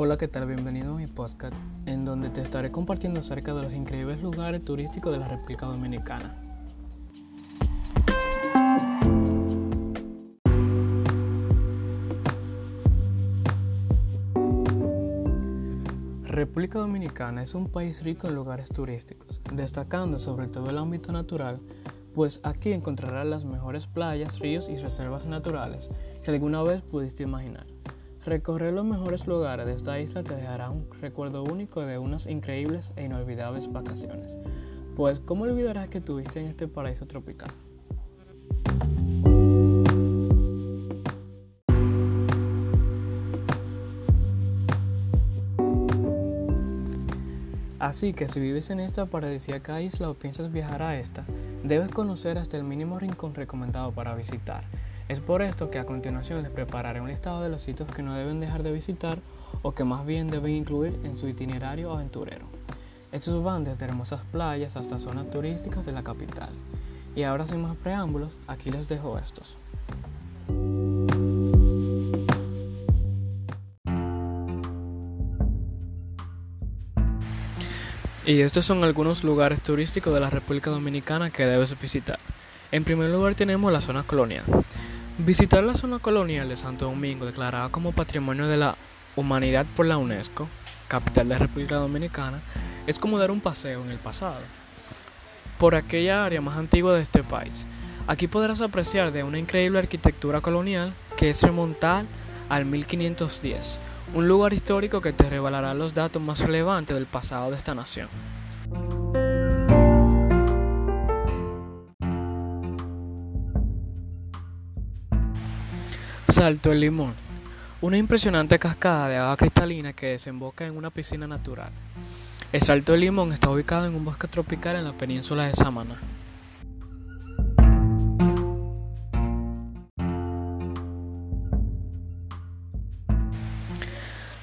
Hola, ¿qué tal? Bienvenido a mi podcast, en donde te estaré compartiendo acerca de los increíbles lugares turísticos de la República Dominicana. República Dominicana es un país rico en lugares turísticos, destacando sobre todo el ámbito natural, pues aquí encontrarás las mejores playas, ríos y reservas naturales que alguna vez pudiste imaginar. Recorrer los mejores lugares de esta isla te dejará un recuerdo único de unas increíbles e inolvidables vacaciones. Pues, ¿cómo olvidarás que tuviste en este paraíso tropical? Así que si vives en esta paradisíaca isla o piensas viajar a esta, debes conocer hasta el mínimo rincón recomendado para visitar. Es por esto que a continuación les prepararé un listado de los sitios que no deben dejar de visitar o que más bien deben incluir en su itinerario aventurero. Estos van desde hermosas playas hasta zonas turísticas de la capital. Y ahora sin más preámbulos, aquí les dejo estos. Y estos son algunos lugares turísticos de la República Dominicana que debes visitar. En primer lugar tenemos la zona colonial. Visitar la zona colonial de Santo Domingo, declarada como Patrimonio de la Humanidad por la UNESCO, capital de la República Dominicana, es como dar un paseo en el pasado, por aquella área más antigua de este país. Aquí podrás apreciar de una increíble arquitectura colonial que es remontar al 1510, un lugar histórico que te revelará los datos más relevantes del pasado de esta nación. Salto el Limón, una impresionante cascada de agua cristalina que desemboca en una piscina natural. El Salto del Limón está ubicado en un bosque tropical en la península de Samaná.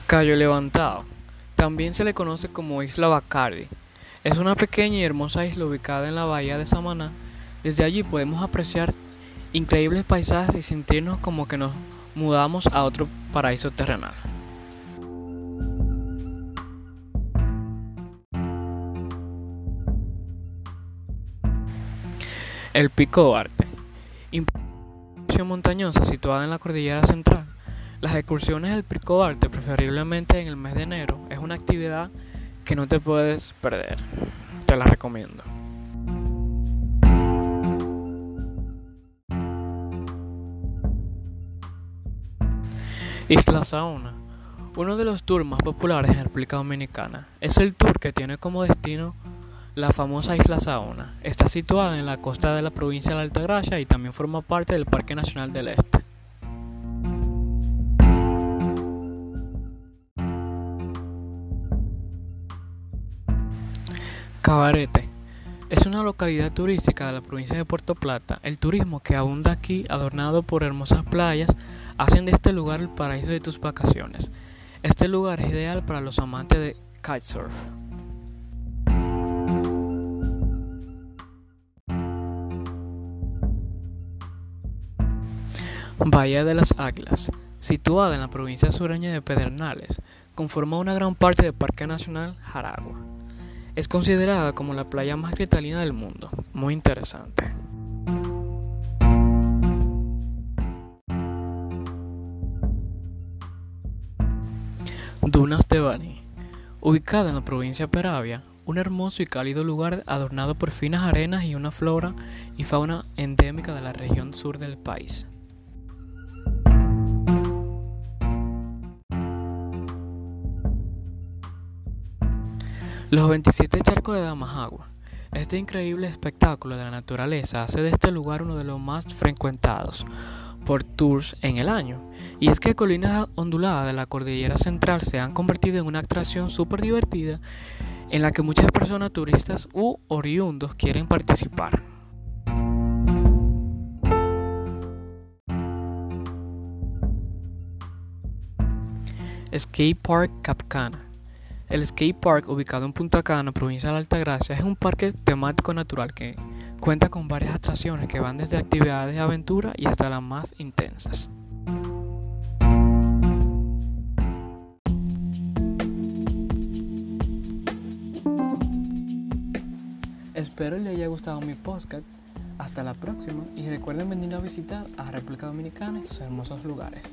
Cayo Levantado. También se le conoce como Isla Bacardi. Es una pequeña y hermosa isla ubicada en la bahía de Samaná. Desde allí podemos apreciar increíbles paisajes y sentirnos como que nos mudamos a otro paraíso terrenal. El Pico Duarte. Impresión montañosa situada en la cordillera central las excursiones del Pico Arte, preferiblemente en el mes de enero, es una actividad que no te puedes perder. Te la recomiendo. Isla Saona. Uno de los tours más populares en República Dominicana es el tour que tiene como destino la famosa Isla Saona. Está situada en la costa de la provincia de la Altagracia y también forma parte del Parque Nacional del Este. Cabarete es una localidad turística de la provincia de Puerto Plata. El turismo que abunda aquí, adornado por hermosas playas, hacen de este lugar el paraíso de tus vacaciones. Este lugar es ideal para los amantes de kitesurf. Bahía de las Águilas, situada en la provincia sureña de Pedernales, conforma una gran parte del Parque Nacional Jaragua. Es considerada como la playa más cristalina del mundo. Muy interesante. Dunas de Bani. Ubicada en la provincia de Peravia, un hermoso y cálido lugar adornado por finas arenas y una flora y fauna endémica de la región sur del país. Los 27 charcos de Damajagua. Este increíble espectáculo de la naturaleza hace de este lugar uno de los más frecuentados por tours en el año. Y es que colinas onduladas de la cordillera central se han convertido en una atracción súper divertida en la que muchas personas turistas u oriundos quieren participar. Skate Park Capcana el Skate Park, ubicado en Punta Cana, provincia de Altagracia, es un parque temático natural que cuenta con varias atracciones que van desde actividades de aventura y hasta las más intensas. Espero les haya gustado mi podcast. Hasta la próxima y recuerden venir a visitar a República Dominicana y sus hermosos lugares.